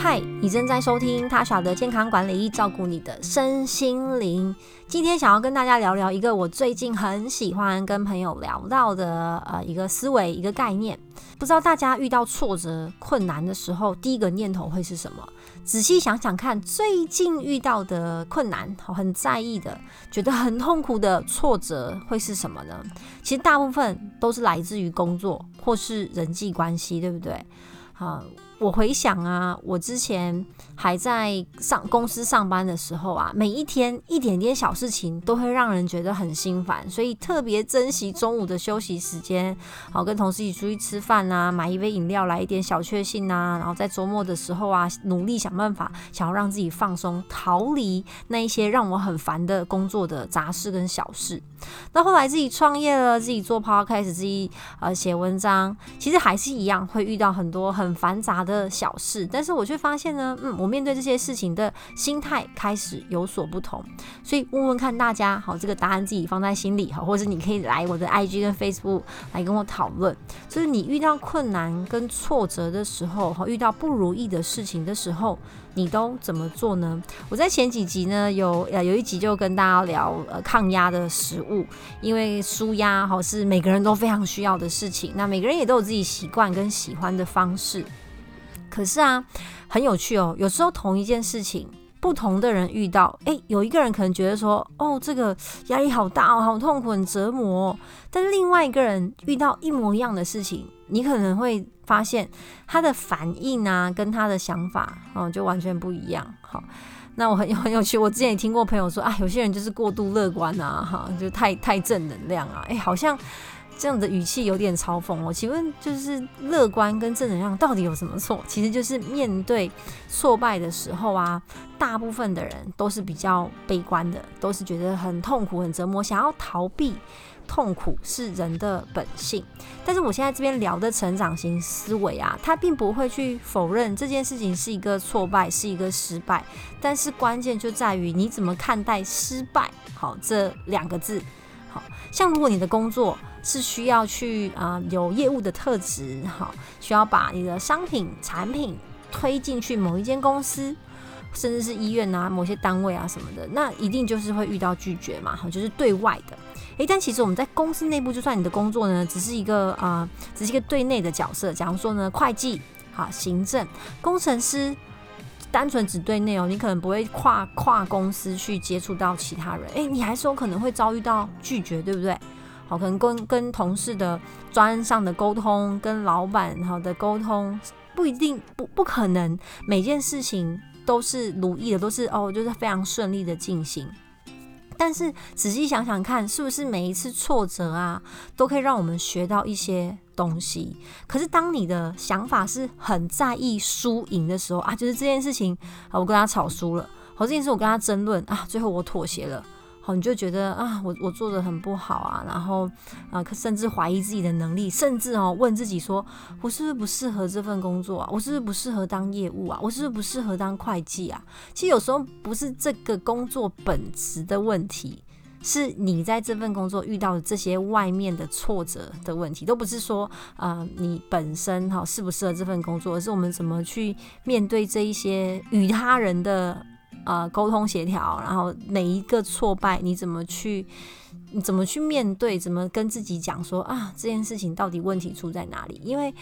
嗨，你正在收听他晓得健康管理，照顾你的身心灵。今天想要跟大家聊聊一个我最近很喜欢跟朋友聊到的呃一个思维一个概念。不知道大家遇到挫折困难的时候，第一个念头会是什么？仔细想想看，最近遇到的困难，很在意的，觉得很痛苦的挫折会是什么呢？其实大部分都是来自于工作或是人际关系，对不对？好。我回想啊，我之前还在上公司上班的时候啊，每一天一点点小事情都会让人觉得很心烦，所以特别珍惜中午的休息时间，好跟同事一起出去吃饭啊，买一杯饮料来一点小确幸啊，然后在周末的时候啊，努力想办法想要让自己放松，逃离那一些让我很烦的工作的杂事跟小事。那后来自己创业了，自己做 podcast，自己呃写文章，其实还是一样会遇到很多很繁杂的小事，但是我却发现呢，嗯，我面对这些事情的心态开始有所不同。所以问问看大家，好，这个答案自己放在心里，哈，或者你可以来我的 IG 跟 Facebook 来跟我讨论，就是你遇到困难跟挫折的时候，好，遇到不如意的事情的时候。你都怎么做呢？我在前几集呢，有呃有一集就跟大家聊呃抗压的食物，因为舒压哈是每个人都非常需要的事情。那每个人也都有自己习惯跟喜欢的方式。可是啊，很有趣哦，有时候同一件事情，不同的人遇到，诶，有一个人可能觉得说，哦，这个压力好大哦，好痛苦，很折磨。但另外一个人遇到一模一样的事情。你可能会发现他的反应啊，跟他的想法哦，就完全不一样。好，那我很 很有趣，我之前也听过朋友说啊，有些人就是过度乐观啊，哈，就太太正能量啊，哎，好像这样的语气有点嘲讽我。请问，就是乐观跟正能量到底有什么错？其实就是面对挫败的时候啊，大部分的人都是比较悲观的，都是觉得很痛苦、很折磨，想要逃避。痛苦是人的本性，但是我现在这边聊的成长型思维啊，他并不会去否认这件事情是一个挫败，是一个失败，但是关键就在于你怎么看待失败。好，这两个字，好像如果你的工作是需要去啊有业务的特质，好，需要把你的商品产品推进去某一间公司，甚至是医院啊某些单位啊什么的，那一定就是会遇到拒绝嘛，哈，就是对外的。诶，但其实我们在公司内部，就算你的工作呢，只是一个啊，只是一个对内的角色。假如说呢，会计、好行政、工程师，单纯只对内哦，你可能不会跨跨公司去接触到其他人。诶，你还是有可能会遭遇到拒绝，对不对？好，可能跟跟同事的专上的沟通，跟老板好的沟通，不一定不不可能每件事情都是如意的，都是哦，就是非常顺利的进行。但是仔细想想看，是不是每一次挫折啊，都可以让我们学到一些东西？可是当你的想法是很在意输赢的时候啊，就是这件事情，我跟他吵输了，好这件事我跟他争论啊，最后我妥协了。你就觉得啊，我我做的很不好啊，然后啊，甚至怀疑自己的能力，甚至哦问自己说，我是不是不适合这份工作啊？我是不是不适合当业务啊？我是不是不适合当会计啊？其实有时候不是这个工作本质的问题，是你在这份工作遇到的这些外面的挫折的问题，都不是说啊你本身哈适不适合这份工作，而是我们怎么去面对这一些与他人的。呃，沟通协调，然后每一个挫败，你怎么去，你怎么去面对，怎么跟自己讲说啊，这件事情到底问题出在哪里？因为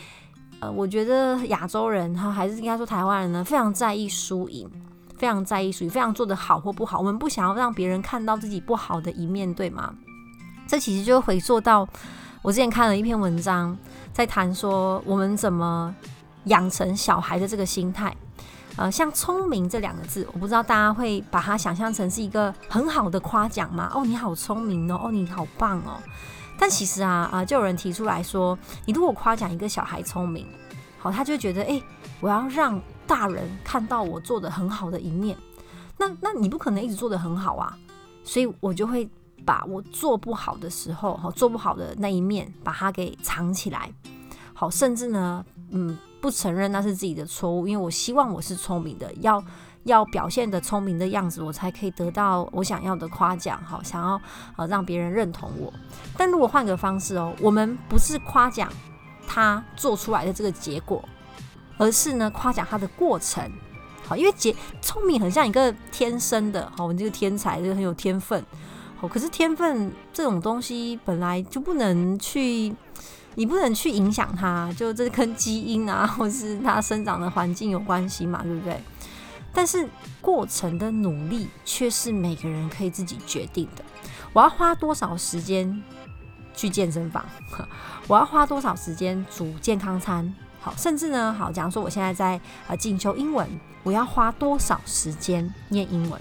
呃，我觉得亚洲人哈，还是应该说台湾人呢，非常在意输赢，非常在意输赢，非常做得好或不好，我们不想要让别人看到自己不好的一面对吗？这其实就回溯到我之前看了一篇文章，在谈说我们怎么养成小孩的这个心态。呃，像聪明这两个字，我不知道大家会把它想象成是一个很好的夸奖吗？哦，你好聪明哦，哦，你好棒哦。但其实啊啊，就有人提出来说，你如果夸奖一个小孩聪明，好，他就觉得，哎，我要让大人看到我做的很好的一面。那那你不可能一直做的很好啊，所以我就会把我做不好的时候，好做不好的那一面，把它给藏起来。好，甚至呢，嗯。不承认那是自己的错误，因为我希望我是聪明的，要要表现的聪明的样子，我才可以得到我想要的夸奖。好，想要呃让别人认同我。但如果换个方式哦，我们不是夸奖他做出来的这个结果，而是呢夸奖他的过程。好，因为节聪明很像一个天生的，好，我们这个天才就很有天分，好，可是天分这种东西本来就不能去，你不能去影响它，就这跟基因啊，或是它生长的环境有关系嘛，对不对？但是过程的努力却是每个人可以自己决定的。我要花多少时间去健身房？我要花多少时间煮健康餐？好，甚至呢，好，假如说我现在在呃进修英文，我要花多少时间念英文？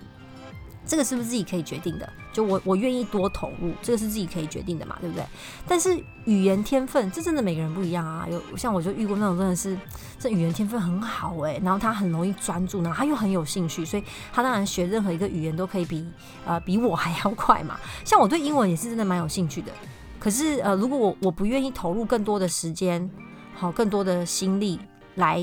这个是不是自己可以决定的？就我我愿意多投入，这个是自己可以决定的嘛，对不对？但是语言天分，这真的每个人不一样啊。有像我就遇过那种真的是这语言天分很好诶，然后他很容易专注，然后他又很有兴趣，所以他当然学任何一个语言都可以比呃比我还要快嘛。像我对英文也是真的蛮有兴趣的，可是呃如果我我不愿意投入更多的时间，好更多的心力来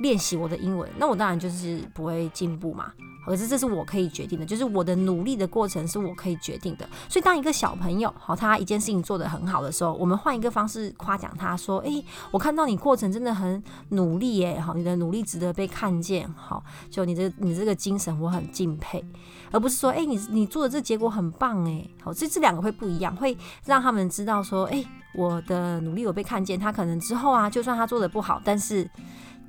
练习我的英文，那我当然就是不会进步嘛。可是这是我可以决定的，就是我的努力的过程是我可以决定的。所以当一个小朋友好，他一件事情做得很好的时候，我们换一个方式夸奖他说：“诶，我看到你过程真的很努力耶，好，你的努力值得被看见，好，就你这你这个精神我很敬佩，而不是说，诶，你你做的这结果很棒，诶，好，这这两个会不一样，会让他们知道说，诶，我的努力有被看见，他可能之后啊，就算他做的不好，但是。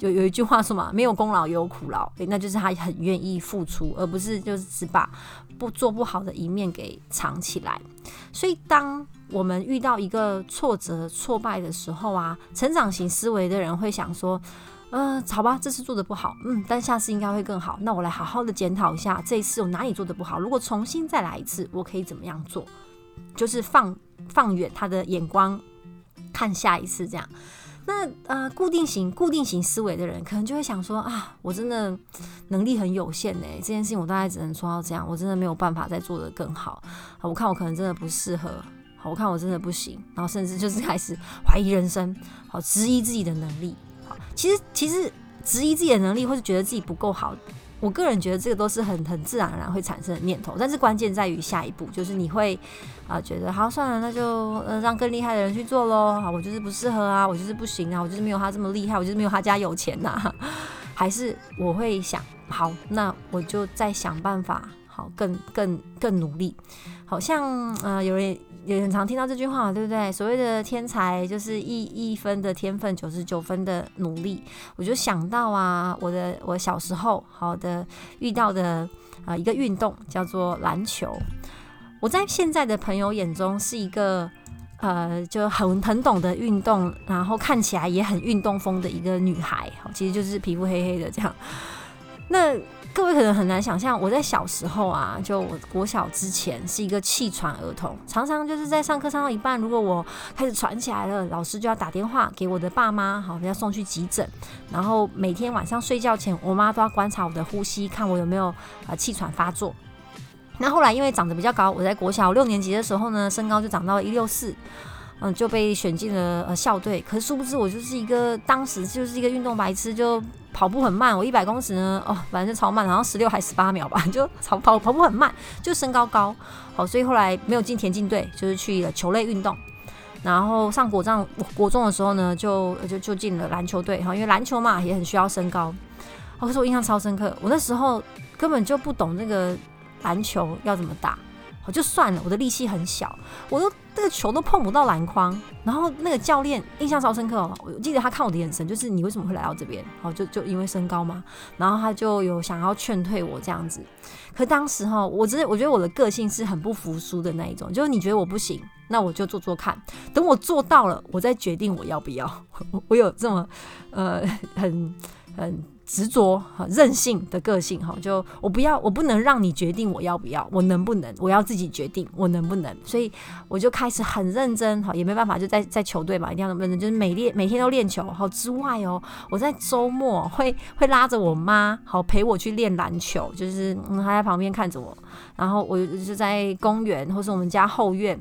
有有一句话说嘛，没有功劳也有苦劳，那就是他很愿意付出，而不是就是只把不做不好的一面给藏起来。所以，当我们遇到一个挫折、挫败的时候啊，成长型思维的人会想说，呃，好吧，这次做的不好，嗯，但下次应该会更好。那我来好好的检讨一下，这一次我哪里做的不好？如果重新再来一次，我可以怎么样做？就是放放远他的眼光，看下一次这样。那呃，固定型固定型思维的人，可能就会想说啊，我真的能力很有限呢，这件事情我大概只能做到这样，我真的没有办法再做得更好。我看我可能真的不适合，我看我真的不行，然后甚至就是开始怀疑人生，好，质疑自己的能力。好，其实其实质疑自己的能力，或是觉得自己不够好。我个人觉得这个都是很很自然而然会产生的念头，但是关键在于下一步，就是你会啊觉得好算了，那就呃让更厉害的人去做喽。好，我就是不适合啊，我就是不行啊，我就是没有他这么厉害，我就是没有他家有钱呐。还是我会想，好，那我就再想办法，更更更努力。好像呃有人。也很常听到这句话，对不对？所谓的天才就是一一分的天分，九十九分的努力。我就想到啊，我的我小时候好的遇到的啊一个运动叫做篮球。我在现在的朋友眼中是一个呃就很很懂得运动，然后看起来也很运动风的一个女孩。其实就是皮肤黑黑的这样。那各位可能很难想象，我在小时候啊，就我国小之前是一个气喘儿童，常常就是在上课上到一半，如果我开始喘起来了，老师就要打电话给我的爸妈，好要送去急诊。然后每天晚上睡觉前，我妈都要观察我的呼吸，看我有没有啊气喘发作。那后来因为长得比较高，我在国小六年级的时候呢，身高就长到了一六四。嗯，就被选进了呃校队，可是殊不知我就是一个当时就是一个运动白痴，就跑步很慢。我一百公尺呢，哦，反正超慢，好像十六还十八秒吧，就跑跑跑步很慢，就身高高，好，所以后来没有进田径队，就是去了球类运动。然后上国中国中的时候呢，就就就进了篮球队，哈，因为篮球嘛也很需要身高。可是我印象超深刻，我那时候根本就不懂那个篮球要怎么打。好就算了，我的力气很小，我都这个球都碰不到篮筐。然后那个教练印象超深刻，我记得他看我的眼神就是你为什么会来到这边？好就就因为身高吗？然后他就有想要劝退我这样子。可当时哈，我真的我觉得我的个性是很不服输的那一种，就是你觉得我不行，那我就做做看，等我做到了，我再决定我要不要。我有这么呃很很。执着和任性的个性哈，就我不要，我不能让你决定我要不要，我能不能，我要自己决定我能不能，所以我就开始很认真哈，也没办法，就在在球队嘛，一定要认真，就是每练每天都练球好之外哦，我在周末会会拉着我妈好陪我去练篮球，就是嗯她在旁边看着我，然后我就在公园或是我们家后院。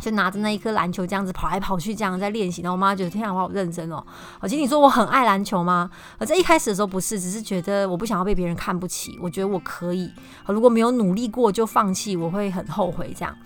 就拿着那一颗篮球这样子跑来跑去，这样在练习。然后我妈觉得天啊，我好认真哦。而且你说我很爱篮球吗？而在一开始的时候不是，只是觉得我不想要被别人看不起。我觉得我可以，如果没有努力过就放弃，我会很后悔这样。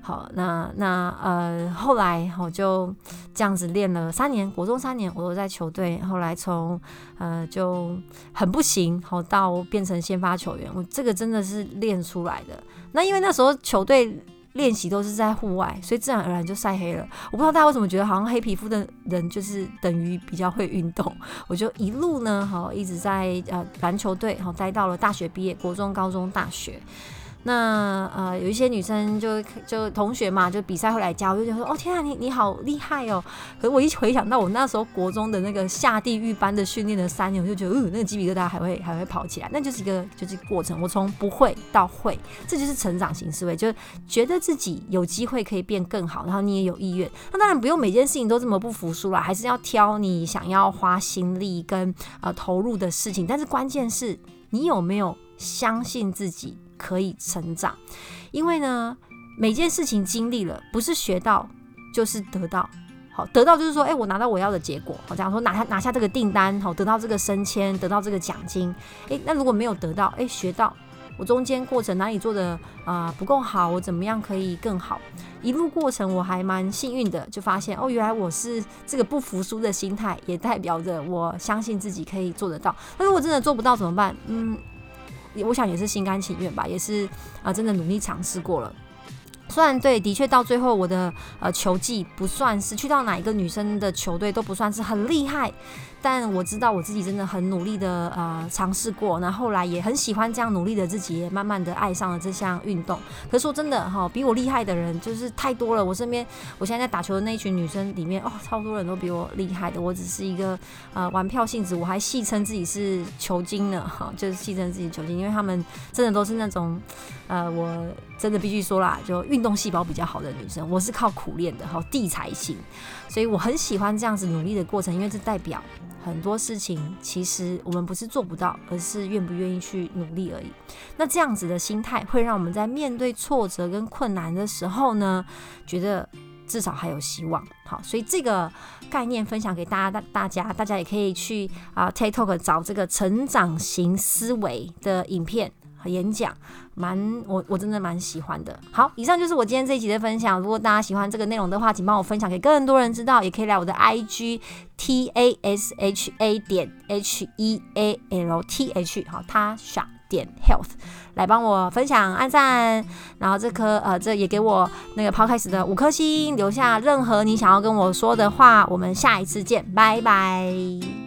好，那那呃，后来我就这样子练了三年，国中三年我都在球队。后来从呃就很不行，好到变成先发球员，我这个真的是练出来的。那因为那时候球队练习都是在户外，所以自然而然就晒黑了。我不知道大家为什么觉得好像黑皮肤的人就是等于比较会运动。我就一路呢，好一直在呃篮球队，好待到了大学毕业，国中、高中、大学。那呃，有一些女生就就同学嘛，就比赛会来教，我就觉得说，哦天啊，你你好厉害哦！可是我一回想到我那时候国中的那个下地狱般的训练的三年，我就觉得，嗯，那个鸡皮疙瘩还会还会跑起来。那就是一个就是过程，我从不会到会，这就是成长型思维，就是觉得自己有机会可以变更好，然后你也有意愿。那当然不用每件事情都这么不服输啦，还是要挑你想要花心力跟呃投入的事情。但是关键是你有没有相信自己。可以成长，因为呢，每件事情经历了，不是学到就是得到。好，得到就是说，哎，我拿到我要的结果。好，假如说拿下拿下这个订单，好，得到这个升迁，得到这个奖金。哎，那如果没有得到，哎，学到我中间过程哪里做的啊不够好，我怎么样可以更好？一路过程我还蛮幸运的，就发现哦，原来我是这个不服输的心态，也代表着我相信自己可以做得到。那如果真的做不到怎么办？嗯。我想也是心甘情愿吧，也是啊，真的努力尝试过了。虽然对，的确到最后我的呃球技不算是去到哪一个女生的球队都不算是很厉害。但我知道我自己真的很努力的呃尝试过，那后来也很喜欢这样努力的自己，也慢慢的爱上了这项运动。可是说真的哈，比我厉害的人就是太多了。我身边我现在在打球的那一群女生里面，哦，超多人都比我厉害的。我只是一个呃玩票性质，我还戏称自己是球精呢，哈，就是戏称自己球精，因为他们真的都是那种呃，我真的必须说啦，就运动细胞比较好的女生。我是靠苦练的，哈，地才型，所以我很喜欢这样子努力的过程，因为这代表。很多事情其实我们不是做不到，而是愿不愿意去努力而已。那这样子的心态会让我们在面对挫折跟困难的时候呢，觉得至少还有希望。好，所以这个概念分享给大家，大大家大家也可以去啊 TikTok 找这个成长型思维的影片。演讲蛮我我真的蛮喜欢的。好，以上就是我今天这一集的分享。如果大家喜欢这个内容的话，请帮我分享给更多人知道，也可以来我的 IG T A S H A 点 H E A L T H 好，Tasha 点 Health 来帮我分享按赞，然后这颗呃这也给我那个 Podcast 的五颗星，留下任何你想要跟我说的话。我们下一次见，拜拜。